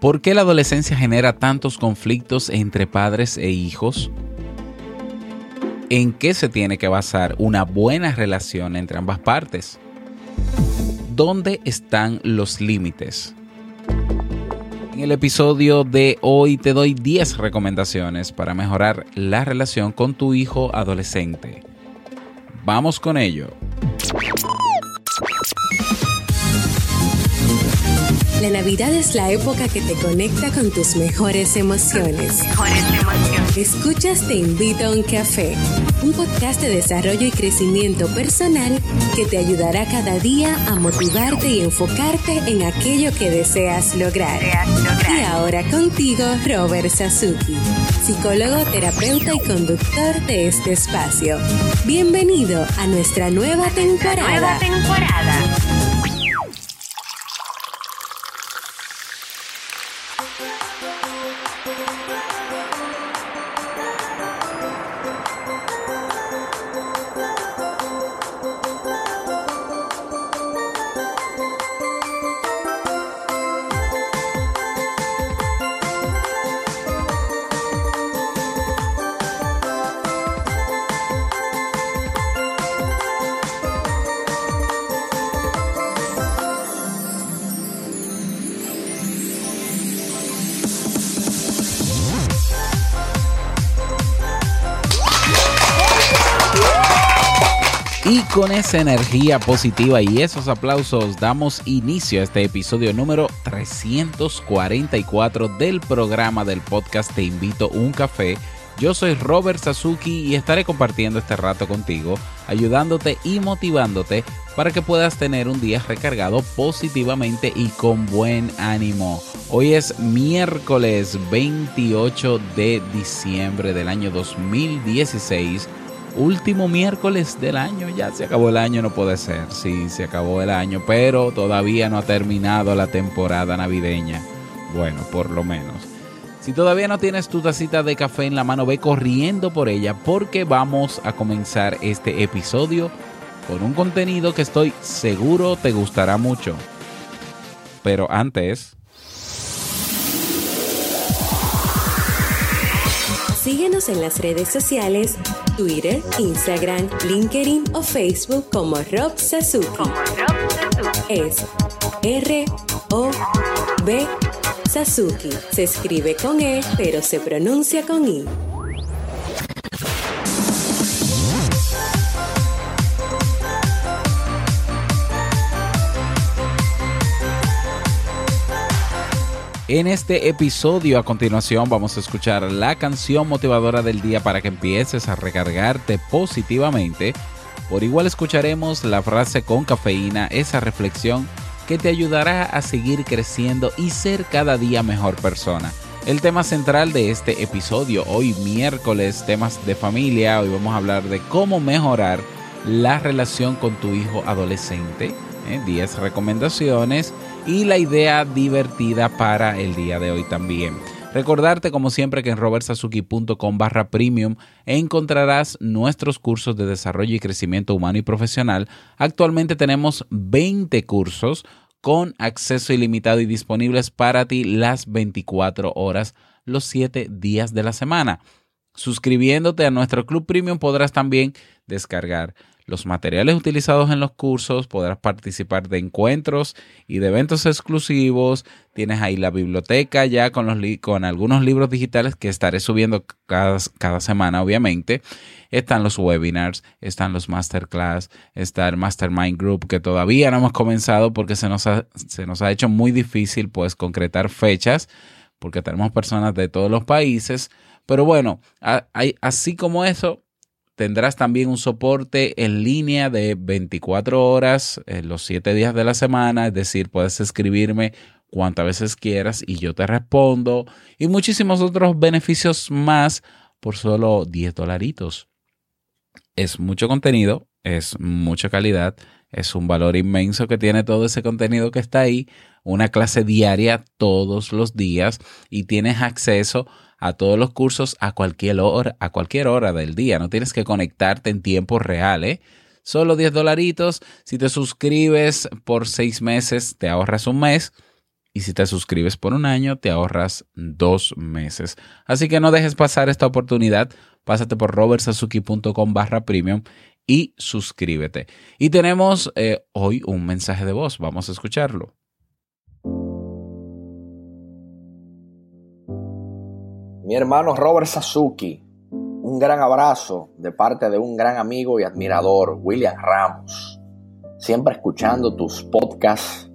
¿Por qué la adolescencia genera tantos conflictos entre padres e hijos? ¿En qué se tiene que basar una buena relación entre ambas partes? ¿Dónde están los límites? En el episodio de hoy te doy 10 recomendaciones para mejorar la relación con tu hijo adolescente. Vamos con ello. La Navidad es la época que te conecta con tus mejores emociones. Escuchas Te invito a un café, un podcast de desarrollo y crecimiento personal que te ayudará cada día a motivarte y enfocarte en aquello que deseas lograr. Y ahora contigo, Robert Sasuki, psicólogo, terapeuta y conductor de este espacio. Bienvenido a nuestra nueva temporada. Nueva temporada. Y con esa energía positiva y esos aplausos damos inicio a este episodio número 344 del programa del podcast Te invito un café. Yo soy Robert Sasuki y estaré compartiendo este rato contigo, ayudándote y motivándote para que puedas tener un día recargado positivamente y con buen ánimo. Hoy es miércoles 28 de diciembre del año 2016 último miércoles del año. Ya se acabó el año, no puede ser. Sí, se acabó el año, pero todavía no ha terminado la temporada navideña. Bueno, por lo menos. Si todavía no tienes tu tacita de café en la mano, ve corriendo por ella porque vamos a comenzar este episodio con un contenido que estoy seguro te gustará mucho. Pero antes... Síguenos en las redes sociales Twitter, Instagram, LinkedIn o Facebook como Rob Sasuki. Es R O B Sasuki. Se escribe con E, pero se pronuncia con I. En este episodio a continuación vamos a escuchar la canción motivadora del día para que empieces a recargarte positivamente. Por igual escucharemos la frase con cafeína, esa reflexión que te ayudará a seguir creciendo y ser cada día mejor persona. El tema central de este episodio, hoy miércoles, temas de familia, hoy vamos a hablar de cómo mejorar la relación con tu hijo adolescente. 10 ¿eh? recomendaciones y la idea divertida para el día de hoy también. Recordarte como siempre que en robertsazuki.com barra premium encontrarás nuestros cursos de desarrollo y crecimiento humano y profesional. Actualmente tenemos 20 cursos con acceso ilimitado y disponibles para ti las 24 horas, los 7 días de la semana. Suscribiéndote a nuestro Club Premium podrás también descargar los materiales utilizados en los cursos, podrás participar de encuentros y de eventos exclusivos. Tienes ahí la biblioteca ya con, los con algunos libros digitales que estaré subiendo cada, cada semana, obviamente. Están los webinars, están los masterclass, está el mastermind group que todavía no hemos comenzado porque se nos ha, se nos ha hecho muy difícil pues concretar fechas porque tenemos personas de todos los países. Pero bueno, hay, así como eso, Tendrás también un soporte en línea de 24 horas en los 7 días de la semana, es decir, puedes escribirme cuantas veces quieras y yo te respondo y muchísimos otros beneficios más por solo 10 dolaritos. Es mucho contenido, es mucha calidad, es un valor inmenso que tiene todo ese contenido que está ahí, una clase diaria todos los días y tienes acceso a a todos los cursos a cualquier hora, a cualquier hora del día. No tienes que conectarte en tiempo real, ¿eh? Solo 10 dolaritos. Si te suscribes por seis meses, te ahorras un mes y si te suscribes por un año te ahorras dos meses. Así que no dejes pasar esta oportunidad, pásate por robertsazuki.com barra premium y suscríbete. Y tenemos eh, hoy un mensaje de voz, vamos a escucharlo. Mi hermano Robert Sasuki, un gran abrazo de parte de un gran amigo y admirador, William Ramos. Siempre escuchando tus podcasts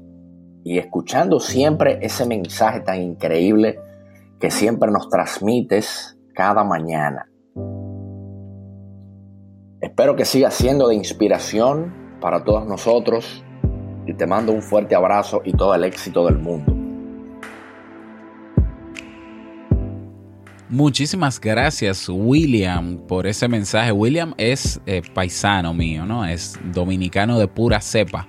y escuchando siempre ese mensaje tan increíble que siempre nos transmites cada mañana. Espero que siga siendo de inspiración para todos nosotros y te mando un fuerte abrazo y todo el éxito del mundo. Muchísimas gracias, William, por ese mensaje. William es eh, paisano mío, ¿no? Es dominicano de pura cepa.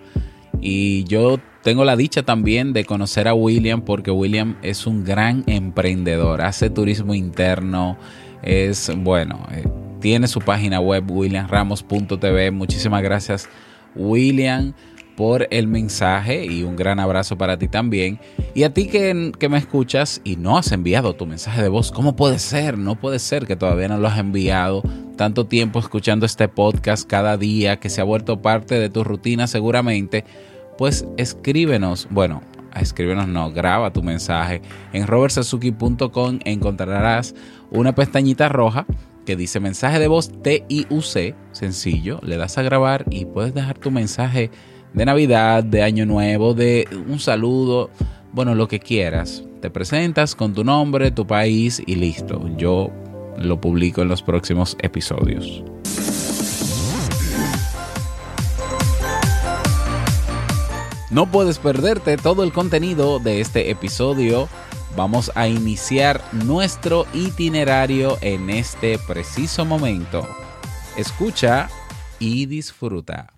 Y yo tengo la dicha también de conocer a William porque William es un gran emprendedor. Hace turismo interno. Es, bueno, eh, tiene su página web williamramos.tv. Muchísimas gracias, William por el mensaje y un gran abrazo para ti también. Y a ti que, que, me escuchas y no has enviado tu mensaje de voz, ¿cómo puede ser? No puede ser que todavía no lo has enviado. Tanto tiempo escuchando este podcast cada día que se ha vuelto parte de tu rutina seguramente. Pues escríbenos, bueno, escríbenos no, graba tu mensaje. En robertsazuki.com encontrarás una pestañita roja que dice mensaje de voz TIUC, sencillo, le das a grabar y puedes dejar tu mensaje de Navidad, de Año Nuevo, de un saludo, bueno, lo que quieras. Te presentas con tu nombre, tu país y listo. Yo lo publico en los próximos episodios. No puedes perderte todo el contenido de este episodio. Vamos a iniciar nuestro itinerario en este preciso momento. Escucha y disfruta.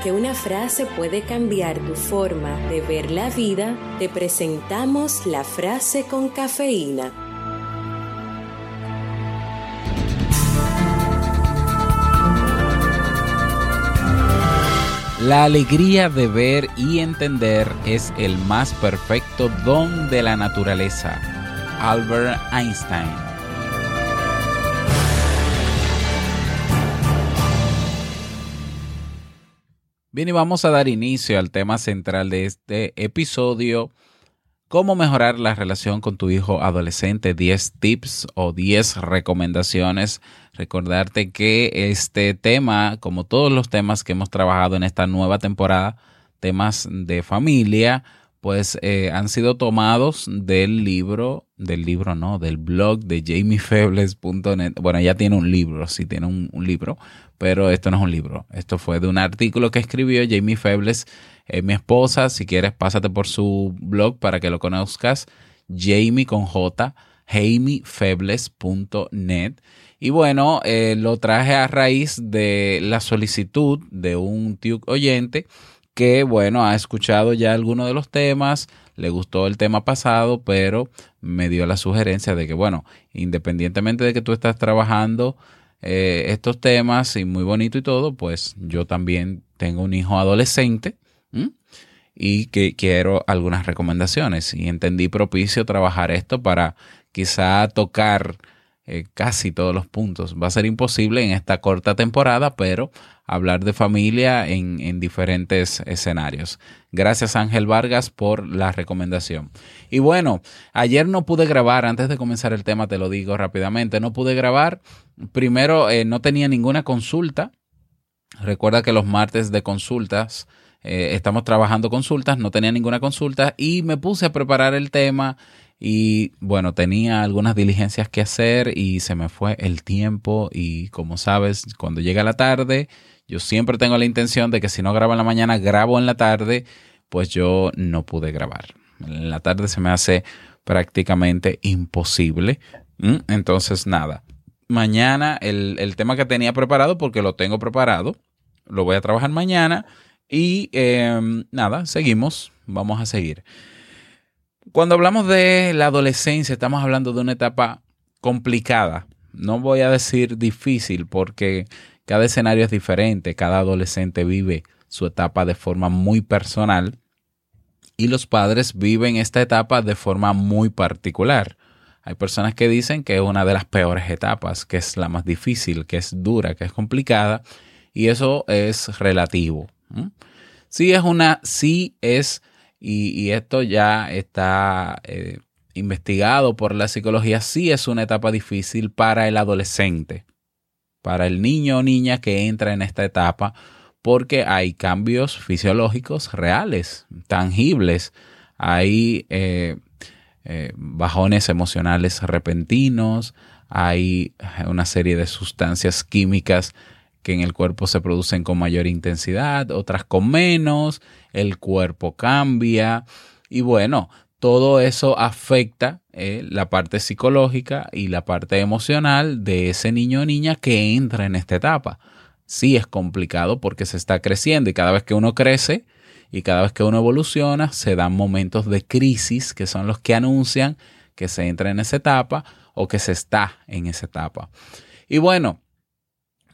Porque una frase puede cambiar tu forma de ver la vida, te presentamos la frase con cafeína. La alegría de ver y entender es el más perfecto don de la naturaleza. Albert Einstein. Bien, y vamos a dar inicio al tema central de este episodio. ¿Cómo mejorar la relación con tu hijo adolescente? 10 tips o 10 recomendaciones Recordarte que este tema, como todos los temas que hemos trabajado en esta nueva temporada, temas de familia, pues eh, han sido tomados del libro, del libro no, del blog de jamiefebles.net. Bueno, ya tiene un libro, sí tiene un, libro, pero esto no es un libro. Esto fue de un artículo que escribió Jamie Febles, eh, mi esposa. Si quieres, pásate por su blog para que lo conozcas. Jamie con J, jamiefebles.net. Y bueno, eh, lo traje a raíz de la solicitud de un tío oyente que, bueno, ha escuchado ya algunos de los temas, le gustó el tema pasado, pero me dio la sugerencia de que, bueno, independientemente de que tú estás trabajando eh, estos temas y muy bonito y todo, pues yo también tengo un hijo adolescente y que quiero algunas recomendaciones. Y entendí propicio trabajar esto para quizá tocar eh, casi todos los puntos. Va a ser imposible en esta corta temporada, pero hablar de familia en, en, diferentes escenarios. Gracias Ángel Vargas por la recomendación. Y bueno, ayer no pude grabar, antes de comenzar el tema te lo digo rápidamente, no pude grabar. Primero, eh, no tenía ninguna consulta. Recuerda que los martes de consultas eh, estamos trabajando consultas, no tenía ninguna consulta y me puse a preparar el tema y bueno, tenía algunas diligencias que hacer y se me fue el tiempo y como sabes, cuando llega la tarde, yo siempre tengo la intención de que si no grabo en la mañana, grabo en la tarde, pues yo no pude grabar. En la tarde se me hace prácticamente imposible. Entonces, nada. Mañana el, el, tema que tenía preparado, porque lo tengo preparado, lo voy a trabajar mañana. Y em, nada, seguimos, vamos a seguir. Cuando hablamos de la adolescencia, estamos hablando de una etapa complicada. No voy a decir difícil porque cada escenario es diferente, cada adolescente vive su etapa de forma muy personal y los padres viven esta etapa de forma muy particular. Hay personas que dicen que es una de las peores etapas, que es la más difícil, que es dura, que es complicada, y eso es relativo. Sí es una, sí es y, esto ya está eh, investigado por la psicología, sí es una etapa difícil para el adolescente, para el niño o niña que entra en esta etapa, porque hay cambios fisiológicos reales, tangibles, hay eh, eh, bajones emocionales repentinos, hay una serie de sustancias químicas que en el cuerpo se producen con mayor intensidad, otras con menos, el cuerpo cambia y bueno, todo eso afecta eh, la parte psicológica y la parte emocional de ese niño o niña que entra en esta etapa. Sí es complicado porque se está creciendo y cada vez que uno crece y cada vez que uno evoluciona se dan momentos de crisis que son los que anuncian que se entra en esa etapa o que se está en esa etapa. Y bueno,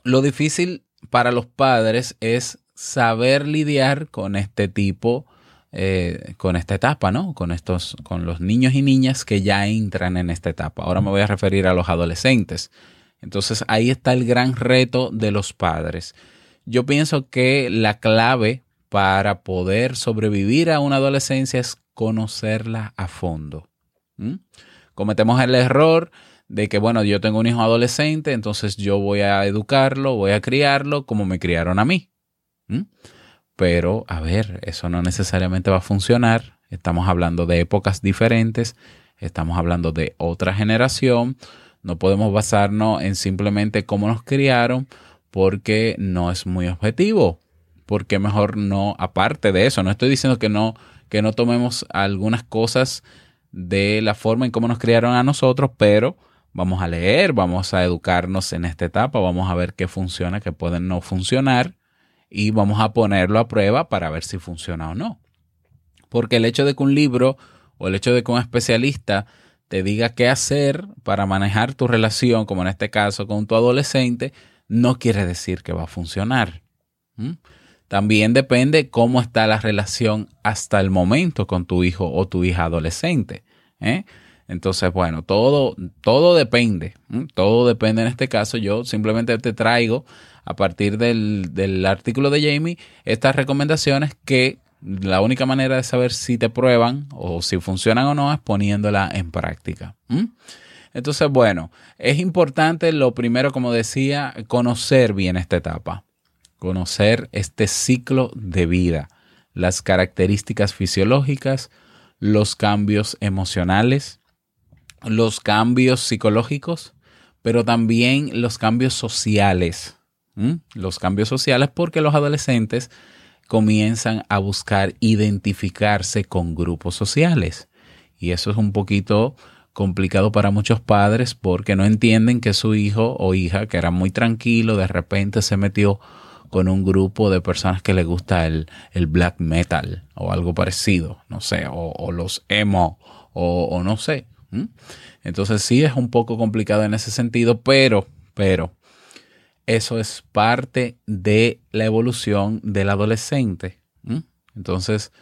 lo difícil para los padres es saber lidiar con este tipo, eh, con esta etapa, ¿no? Con estos, con los niños y niñas que ya entran en esta etapa. Ahora me voy a referir a los adolescentes. Entonces ahí está el gran reto de los padres. Yo pienso que la clave para poder sobrevivir a una adolescencia es conocerla a fondo. Cometemos el error de que, bueno, yo tengo un hijo adolescente, entonces yo voy a educarlo, voy a criarlo como me criaron a mí. Pero, a ver, eso no necesariamente va a funcionar. Estamos hablando de épocas diferentes, estamos hablando de otra generación. No podemos basarnos en simplemente cómo nos criaron porque no es muy objetivo. Porque mejor no, aparte de eso, no estoy diciendo que no, que no tomemos algunas cosas de la forma en cómo nos criaron a nosotros, pero Vamos a leer, vamos a educarnos en esta etapa, vamos a ver qué funciona, qué puede no funcionar y vamos a ponerlo a prueba para ver si funciona o no. Porque el hecho de que un libro o el hecho de que un especialista te diga qué hacer para manejar tu relación, como en este caso con tu adolescente, no quiere decir que va a funcionar. También depende cómo está la relación hasta el momento con tu hijo o tu hija adolescente. ¿eh? Entonces, bueno, todo, todo depende. Todo depende en este caso. Yo simplemente te traigo a partir del, del artículo de Jamie estas recomendaciones que la única manera de saber si te prueban o si funcionan o no es poniéndola en práctica. Entonces, bueno, es importante lo primero, como decía, conocer bien esta etapa, conocer este ciclo de vida, las características fisiológicas, los cambios emocionales, los cambios psicológicos, pero también los cambios sociales. Los cambios sociales porque los adolescentes comienzan a buscar identificarse con grupos sociales. Y eso es un poquito complicado para muchos padres porque no entienden que su hijo o hija, que era muy tranquilo, de repente se metió con un grupo de personas que le gusta el, black metal o algo parecido, no sé, o, los emo o, no sé. Entonces sí es un poco complicado en ese sentido, pero, pero, eso es parte de la evolución del adolescente. Entonces,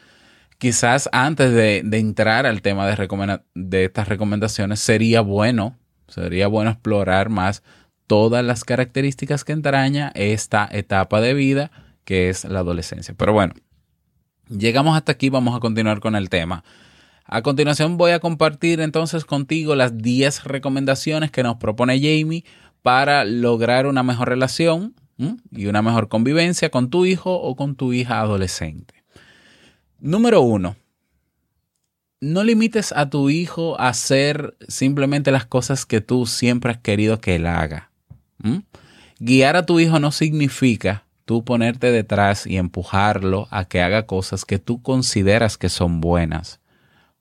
quizás antes de, entrar al tema de, de estas recomendaciones, sería bueno, sería bueno explorar más todas las características que entraña esta etapa de vida que es la adolescencia. Pero bueno, llegamos hasta aquí, vamos a continuar con el tema. A continuación voy a compartir entonces contigo las 10 recomendaciones que nos propone Jamie para lograr una mejor relación y una mejor convivencia con tu hijo o con tu hija adolescente. Número uno, no limites a tu hijo a hacer simplemente las cosas que tú siempre has querido que él haga. Guiar a tu hijo no significa tú ponerte detrás y empujarlo a que haga cosas que tú consideras que son buenas,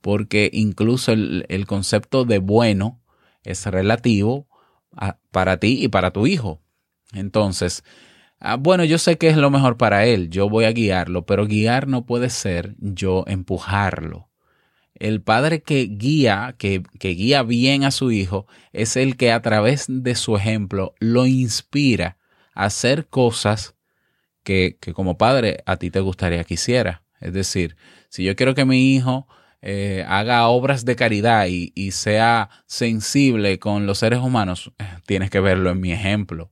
porque incluso el, el concepto de bueno es relativo para ti y para tu hijo. Entonces, ah, bueno, yo sé que es lo mejor para él, yo voy a guiarlo, pero guiar no puede ser yo empujarlo. El padre que guía, que, que guía bien a su hijo, es el que a través de su ejemplo lo inspira a hacer cosas que, que como padre a ti te gustaría que hiciera. Es decir, si yo quiero que mi hijo eh, haga obras de caridad y, sea sensible con los seres humanos, eh, tienes que verlo en mi ejemplo.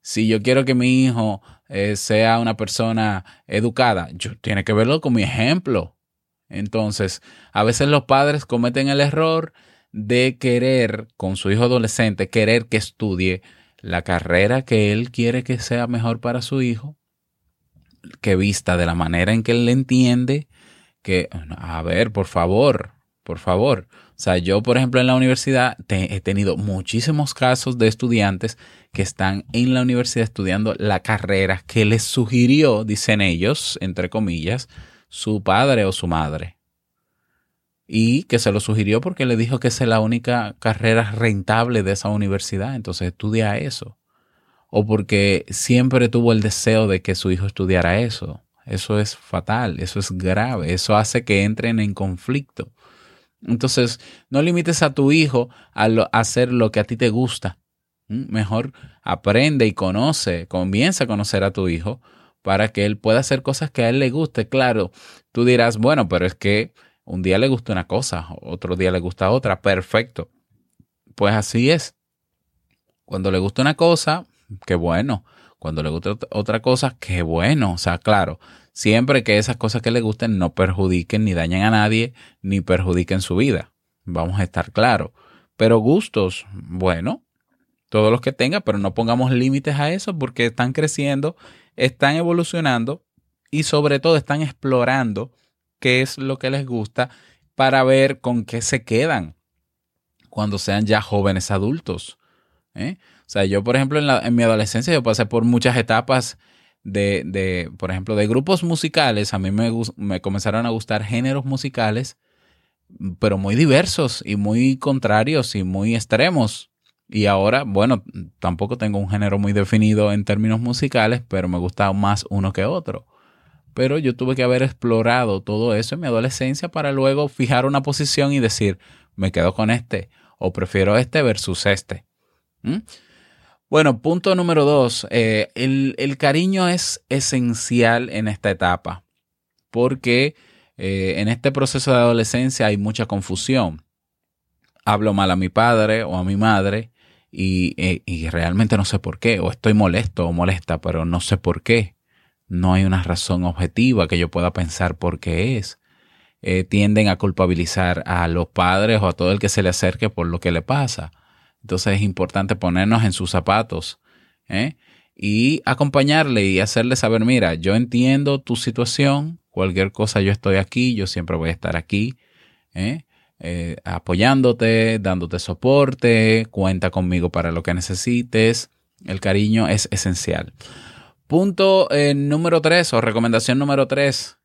Si yo quiero que mi hijo eh, sea una persona educada, yo tiene que verlo con mi ejemplo. Entonces, a veces los padres cometen el error de querer con su hijo adolescente, querer que estudie la carrera que él quiere que sea mejor para su hijo, que vista de la manera en que él le entiende, que, a ver, por favor, por favor. O sea, yo, por ejemplo, en la universidad he tenido muchísimos casos de estudiantes que están en la universidad estudiando la carrera que les sugirió, dicen ellos, entre comillas, su padre o su madre. Y que se lo sugirió porque le dijo que es la única carrera rentable de esa universidad. Entonces estudia eso. O porque siempre tuvo el deseo de que su hijo estudiara eso. Eso es fatal, eso es grave, eso hace que entren en conflicto. Entonces, no limites a tu hijo a, hacer lo que a ti te gusta. Mejor aprende y conoce, comienza a conocer a tu hijo para que él pueda hacer cosas que a él le guste. Claro, tú dirás, bueno, pero es que un día le gusta una cosa, otro día le gusta otra. Perfecto. Pues así es. Cuando le gusta una cosa, qué bueno. Cuando le gusta otra cosa, qué bueno. O sea, claro, siempre que esas cosas que le gusten no perjudiquen ni dañen a nadie, ni perjudiquen su vida. Vamos a estar claros. Pero gustos, bueno, todos los que tenga, pero no pongamos límites a eso porque están creciendo, están evolucionando y sobre todo están explorando qué es lo que les gusta para ver con qué se quedan cuando sean ya jóvenes adultos. ¿eh? O sea, yo, por ejemplo, en, mi adolescencia yo pasé por muchas etapas de, de, por ejemplo, de grupos musicales. A mí me, me comenzaron a gustar géneros musicales, pero muy diversos y muy contrarios y muy extremos. Y ahora, bueno, tampoco tengo un género muy definido en términos musicales, pero me gusta más uno que otro. Pero yo tuve que haber explorado todo eso en mi adolescencia para luego fijar una posición y decir, me quedo con este o prefiero este versus este. Bueno, punto número dos. Eh, el, cariño es esencial en esta etapa porque eh, en este proceso de adolescencia hay mucha confusión. Hablo mal a mi padre o a mi madre y, eh, y realmente no sé por qué, o estoy molesto o molesta, pero no sé por qué. No hay una razón objetiva que yo pueda pensar por qué es. tienden a culpabilizar a los padres o a todo el que se le acerque por lo que le pasa entonces es importante ponernos en sus zapatos ¿eh? y acompañarle y hacerle saber, mira, yo entiendo tu situación, cualquier cosa yo estoy aquí, yo siempre voy a estar aquí, ¿eh? Eh, apoyándote, dándote soporte, cuenta conmigo para lo que necesites. El cariño es esencial. Punto número tres o recomendación número tres.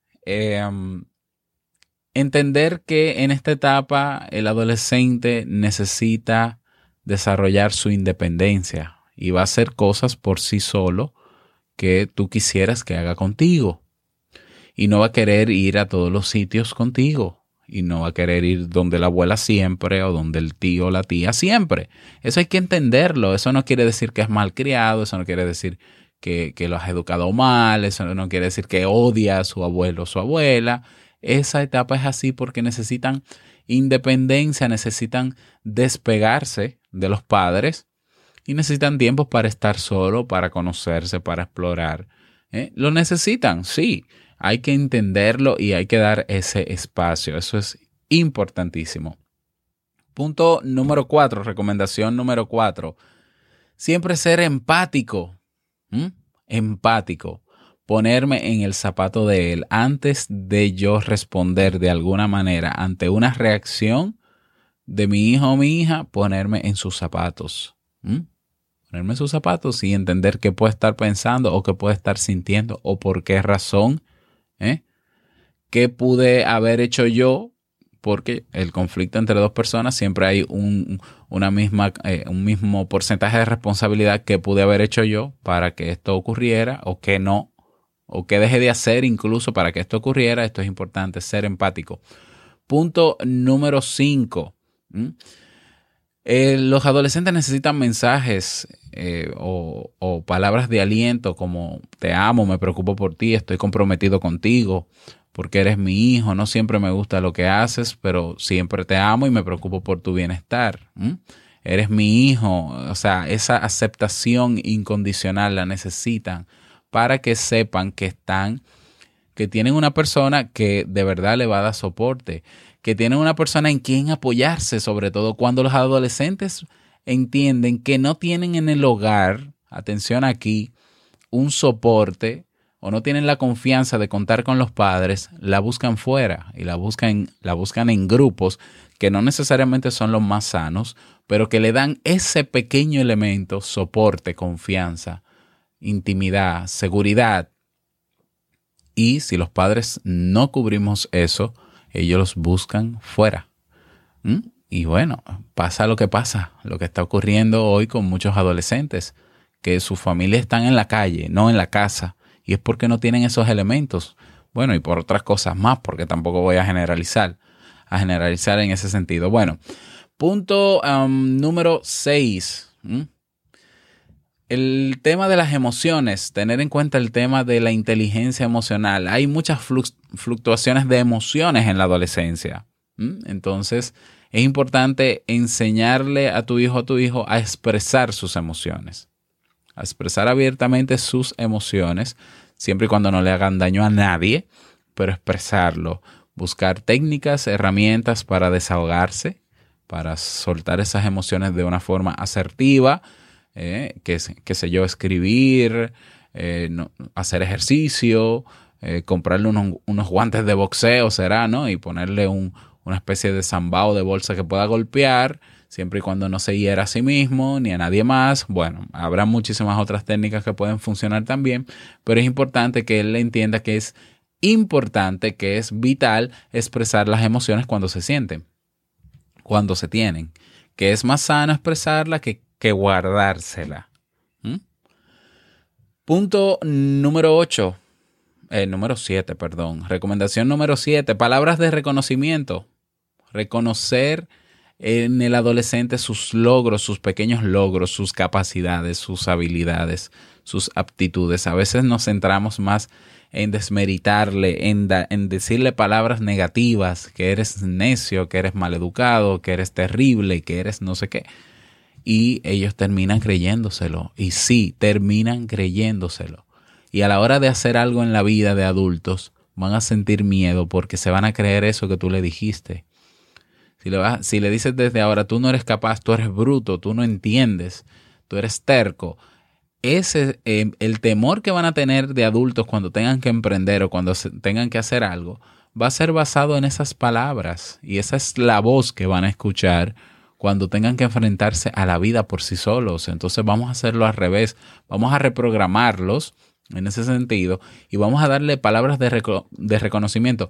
entender que en esta etapa el adolescente necesita desarrollar su independencia y va a hacer cosas por sí solo que tú quisieras que haga contigo. Y no va a querer ir a todos los sitios contigo. Y no va a querer ir donde la abuela siempre o donde el tío o la tía siempre. Eso hay que entenderlo. Eso no quiere decir que es mal criado. Eso no quiere decir que, que lo has educado mal. Eso no quiere decir que odia a su abuelo o su abuela. Esa etapa es así porque necesitan independencia, necesitan despegarse de los padres y necesitan tiempo para estar solo, para conocerse, para explorar. ¿eh? Lo necesitan, sí. Hay que entenderlo y hay que dar ese espacio. Eso es importantísimo. Punto número cuatro, recomendación número cuatro. Siempre ser empático. Empático ponerme en el zapato de él antes de yo responder de alguna manera ante una reacción de mi hijo o mi hija, ponerme en sus zapatos. Ponerme en sus zapatos y entender qué puede estar pensando o qué puede estar sintiendo o por qué razón. ¿eh? ¿Qué pude haber hecho yo? Porque el conflicto entre dos personas siempre hay un, una misma, eh, un mismo porcentaje de responsabilidad que pude haber hecho yo para que esto ocurriera o que no o qué deje de hacer incluso para que esto ocurriera. Esto es importante, ser empático. Punto número 5. Eh, los adolescentes necesitan mensajes eh, o, palabras de aliento como te amo, me preocupo por ti, estoy comprometido contigo, porque eres mi hijo, no siempre me gusta lo que haces, pero siempre te amo y me preocupo por tu bienestar. Eres mi hijo, o sea, esa aceptación incondicional la necesitan para que sepan que están, que tienen una persona que de verdad le va a dar soporte, que tienen una persona en quien apoyarse, sobre todo cuando los adolescentes entienden que no tienen en el hogar, atención aquí, un soporte o no tienen la confianza de contar con los padres, la buscan fuera y la buscan, la buscan en grupos que no necesariamente son los más sanos, pero que le dan ese pequeño elemento, soporte, confianza, intimidad, seguridad. Y si los padres no cubrimos eso, ellos los buscan fuera. ¿Mm? Y bueno, pasa lo que pasa, lo que está ocurriendo hoy con muchos adolescentes, que sus familias están en la calle, no en la casa, y es porque no tienen esos elementos. Bueno, y por otras cosas más, porque tampoco voy a generalizar, a generalizar en ese sentido. Bueno, punto número 6. El tema de las emociones, tener en cuenta el tema de la inteligencia emocional. Hay muchas fluctuaciones de emociones en la adolescencia. Entonces, es importante enseñarle a tu hijo o a tu hijo a expresar sus emociones, a expresar abiertamente sus emociones, siempre y cuando no le hagan daño a nadie, pero expresarlo, buscar técnicas, herramientas para desahogarse, para soltar esas emociones de una forma asertiva, eh, que, sé yo, escribir, eh, hacer ejercicio, eh, comprarle unos, guantes de boxeo, será, ¿no? Y ponerle una especie de zambao de bolsa que pueda golpear, siempre y cuando no se hiera a sí mismo ni a nadie más. Bueno, habrá muchísimas otras técnicas que pueden funcionar también, pero es importante que él entienda que es importante, que es vital expresar las emociones cuando se sienten, cuando se tienen, que es más sano expresarla que que guardársela. ¿Mm? Punto número 8. Eh, número 7, perdón. Recomendación número 7. Palabras de reconocimiento. Reconocer en el adolescente sus logros, sus pequeños logros, sus capacidades, sus habilidades, sus aptitudes. A veces nos centramos más en desmeritarle, en, en decirle palabras negativas, que eres necio, que eres maleducado, que eres terrible, que eres no sé qué. Y ellos terminan creyéndoselo. Y sí, terminan creyéndoselo. Y a la hora de hacer algo en la vida de adultos, van a sentir miedo porque se van a creer eso que tú le dijiste. Si le, si le dices desde ahora, tú no eres capaz, tú eres bruto, tú no entiendes, tú eres terco, ese, eh, el temor que van a tener de adultos cuando tengan que emprender o cuando tengan que hacer algo, va a ser basado en esas palabras. Y esa es la voz que van a escuchar cuando tengan que enfrentarse a la vida por sí solos. Entonces vamos a hacerlo al revés. Vamos a reprogramarlos en ese sentido y vamos a darle palabras de, de reconocimiento.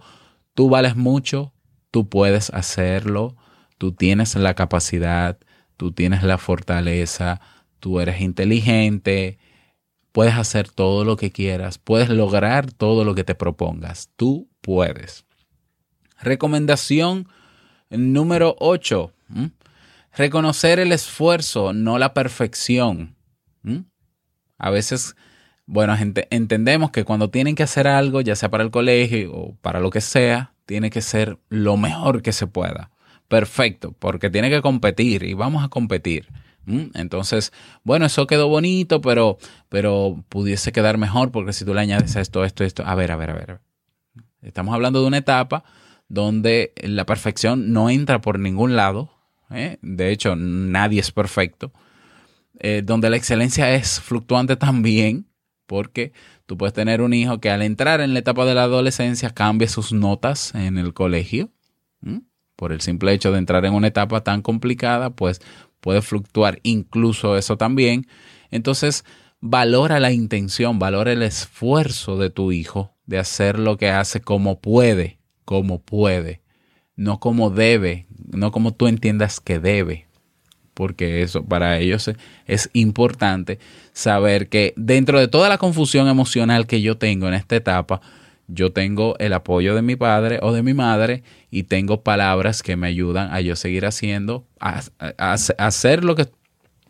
Tú vales mucho, tú puedes hacerlo, tú tienes la capacidad, tú tienes la fortaleza, tú eres inteligente, puedes hacer todo lo que quieras, puedes lograr todo lo que te propongas, tú puedes. Recomendación número 8. Reconocer el esfuerzo, no la perfección. A veces, bueno, entendemos que cuando tienen que hacer algo, ya sea para el colegio o para lo que sea, tiene que ser lo mejor que se pueda. Perfecto, porque tiene que competir y vamos a competir. Entonces, bueno, eso quedó bonito, pero, pero pudiese quedar mejor porque si tú le añades esto, esto, esto, a ver, a ver, a ver. Estamos hablando de una etapa donde la perfección no entra por ningún lado. ¿Eh? De hecho, nadie es perfecto. Eh, donde la excelencia es fluctuante también, porque tú puedes tener un hijo que al entrar en la etapa de la adolescencia cambie sus notas en el colegio. Por el simple hecho de entrar en una etapa tan complicada, pues puede fluctuar incluso eso también. Entonces, valora la intención, valora el esfuerzo de tu hijo de hacer lo que hace como puede, como puede, no como debe, no como tú entiendas que debe, porque eso para ellos es importante saber que dentro de toda la confusión emocional que yo tengo en esta etapa, yo tengo el apoyo de mi padre o de mi madre y tengo palabras que me ayudan a yo seguir haciendo, a, hacer lo que,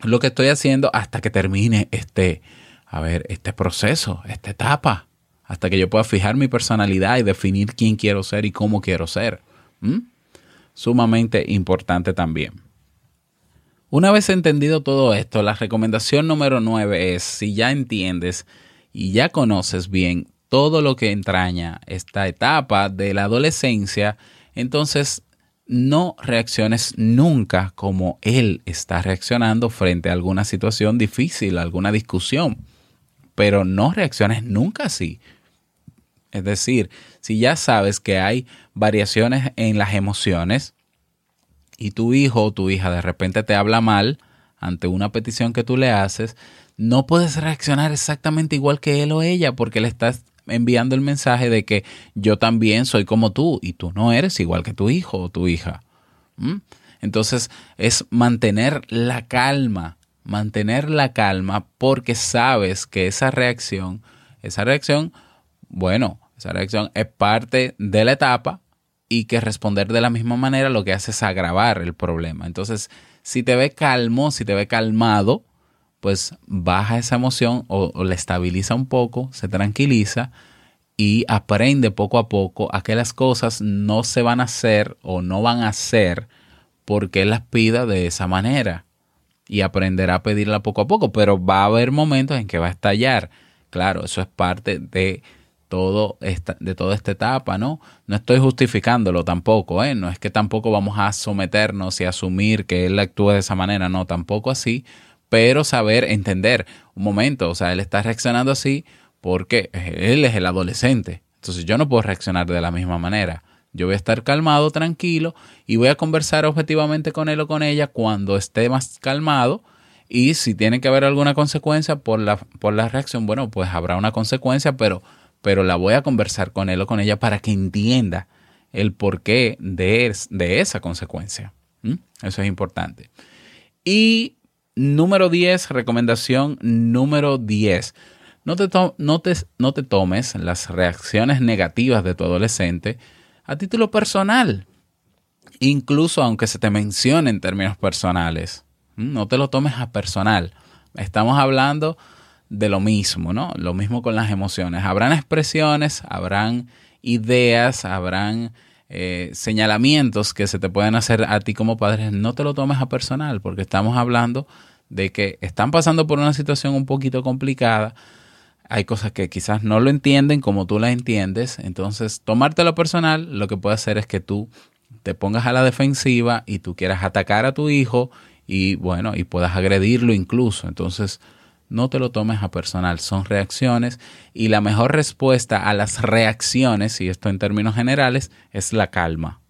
lo que estoy haciendo hasta que termine este, a ver, este proceso, esta etapa, hasta que yo pueda fijar mi personalidad y definir quién quiero ser y cómo quiero ser. Sumamente importante también. Una vez entendido todo esto, la recomendación número nueve es, si ya entiendes y ya conoces bien todo lo que entraña esta etapa de la adolescencia, entonces no reacciones nunca como él está reaccionando frente a alguna situación difícil, alguna discusión, pero no reacciones nunca así. Es decir, si ya sabes que hay variaciones en las emociones y tu hijo o tu hija de repente te habla mal ante una petición que tú le haces, no puedes reaccionar exactamente igual que él o ella porque le estás enviando el mensaje de que yo también soy como tú y tú no eres igual que tu hijo o tu hija. Entonces es mantener la calma, mantener la calma porque sabes que esa reacción, esa reacción, bueno, esa reacción es parte de la etapa y que responder de la misma manera lo que hace es agravar el problema. Entonces, si te ve calmo, si te ve calmado, pues baja esa emoción o, la estabiliza un poco, se tranquiliza y aprende poco a poco a que las cosas no se van a hacer o no van a ser porque las pida de esa manera y aprenderá a pedirla poco a poco, pero va a haber momentos en que va a estallar. Claro, eso es parte de todo esta, de toda esta etapa, ¿no? No estoy justificándolo tampoco, ¿eh? No es que tampoco vamos a someternos y asumir que él actúe de esa manera, no, tampoco así, pero saber entender un momento, o sea, él está reaccionando así porque él es el adolescente. Entonces yo no puedo reaccionar de la misma manera. Yo voy a estar calmado, tranquilo y voy a conversar objetivamente con él o con ella cuando esté más calmado. Y si tiene que haber alguna consecuencia por la, por la reacción, bueno, pues habrá una consecuencia, pero, pero la voy a conversar con él o con ella para que entienda el porqué de, de esa consecuencia. Eso es importante. Y Número 10, recomendación número 10. No te, no te tomes las reacciones negativas de tu adolescente a título personal. incluso aunque se te mencione en términos personales. No te lo tomes a personal. Estamos hablando de lo mismo, ¿no? Lo mismo con las emociones. Habrán expresiones, habrán ideas, habrán eh, señalamientos que se te pueden hacer a ti como padre. No te lo tomes a personal, porque estamos hablando de que están pasando por una situación un poquito complicada. Hay cosas que quizás no lo entienden como tú las entiendes. Entonces, tomártelo personal, lo que puede hacer es que tú te pongas a la defensiva y tú quieras atacar a tu hijo y bueno, y puedas agredirlo incluso. Entonces, no te lo tomes a personal, son reacciones y la mejor respuesta a las reacciones, y esto en términos generales, es la calma.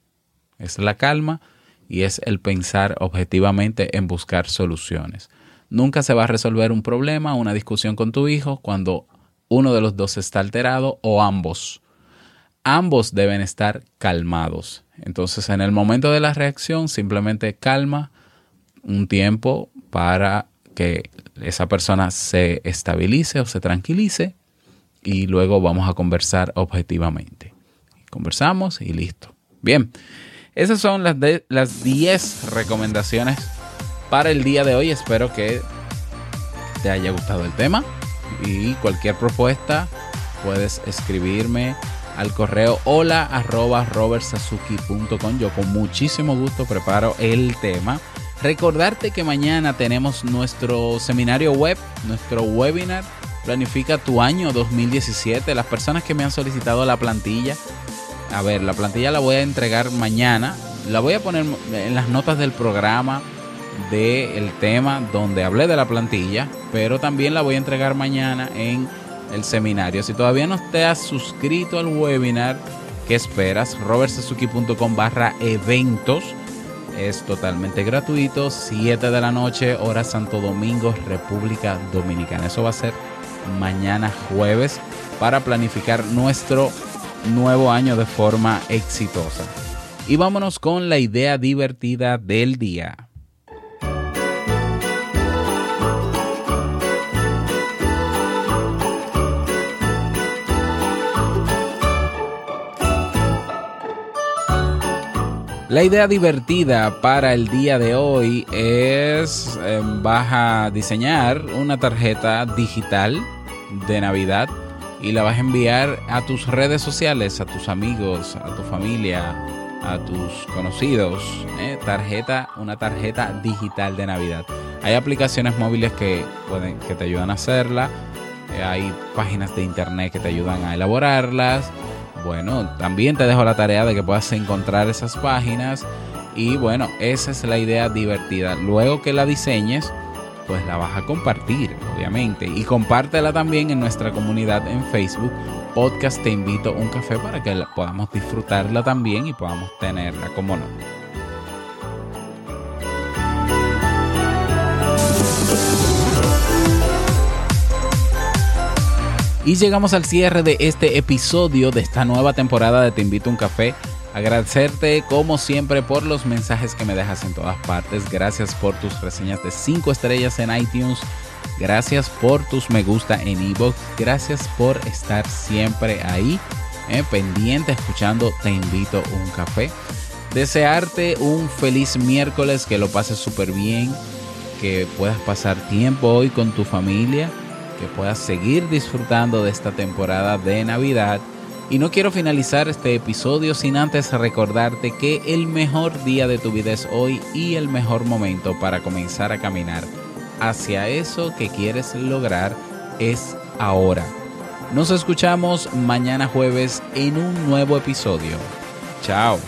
Es la calma y es el pensar objetivamente en buscar soluciones. Nunca se va a resolver un problema, una discusión con tu hijo cuando uno de los dos está alterado o ambos. Ambos deben estar calmados. Entonces, en el momento de la reacción, simplemente calma un tiempo para que esa persona se estabilice o se tranquilice y luego vamos a conversar objetivamente. Conversamos y listo. Bien, esas son las, de, las 10 recomendaciones para el día de hoy. Espero que te haya gustado el tema y cualquier propuesta puedes escribirme al correo hola arroba robertsazuki.com. Yo con muchísimo gusto preparo el tema Recordarte que mañana tenemos nuestro seminario web, nuestro webinar, Planifica tu año 2017. Las personas que me han solicitado la plantilla, a ver, la plantilla la voy a entregar mañana. La voy a poner en las notas del programa del tema donde hablé de la plantilla, pero también la voy a entregar mañana en el seminario. Si todavía no te has suscrito al webinar, ¿qué esperas? robertsazuki.com barra eventos es totalmente gratuito, 7 de la noche, hora Santo Domingo, República Dominicana. Eso va a ser mañana jueves para planificar nuestro nuevo año de forma exitosa. Y vámonos con la idea divertida del día. La idea divertida para el día de hoy es, em, vas a diseñar una tarjeta digital de Navidad y la vas a enviar a tus redes sociales, a tus amigos, a tu familia, a tus conocidos. ¿eh? Tarjeta, una tarjeta digital de Navidad. Hay aplicaciones móviles que, pueden, que te ayudan a hacerla. Hay páginas de internet que te ayudan a elaborarlas bueno, también te dejo la tarea de que puedas encontrar esas páginas y bueno, esa es la idea divertida. Luego que la diseñes, pues la vas a compartir, obviamente, y compártela también en nuestra comunidad en Facebook. Podcast Te invito a un café para que podamos disfrutarla también y podamos tenerla, como no. Y llegamos al cierre de este episodio de esta nueva temporada de Te invito a un café. Agradecerte como siempre por los mensajes que me dejas en todas partes. Gracias por tus reseñas de 5 estrellas en iTunes. Gracias por tus me gusta en ebook. Gracias por estar siempre ahí, eh, pendiente, escuchando Te invito a un café. Desearte un feliz miércoles, que lo pases súper bien, que puedas pasar tiempo hoy con tu familia que puedas seguir disfrutando de esta temporada de Navidad. Y no quiero finalizar este episodio sin antes recordarte que el mejor día de tu vida es hoy y el mejor momento para comenzar a caminar hacia eso que quieres lograr es ahora. Nos escuchamos mañana jueves en un nuevo episodio. Chao.